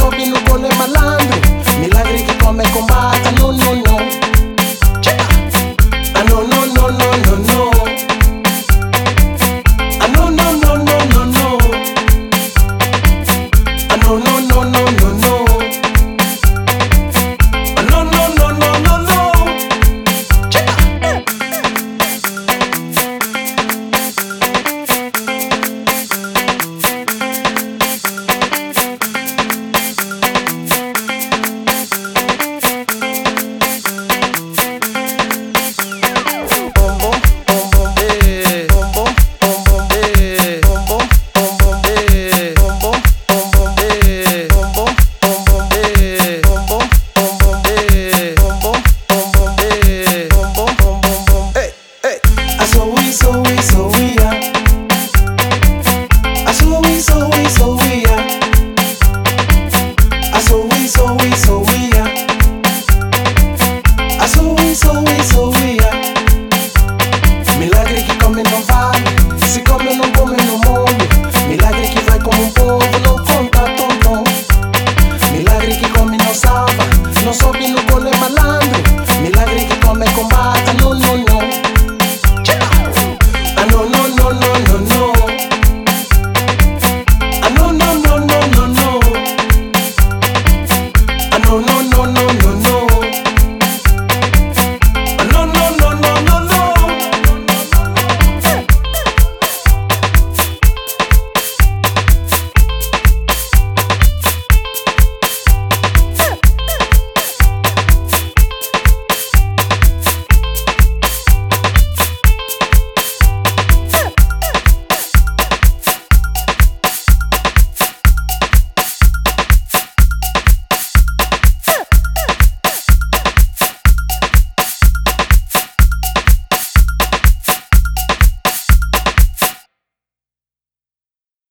shopping, no go let my life. so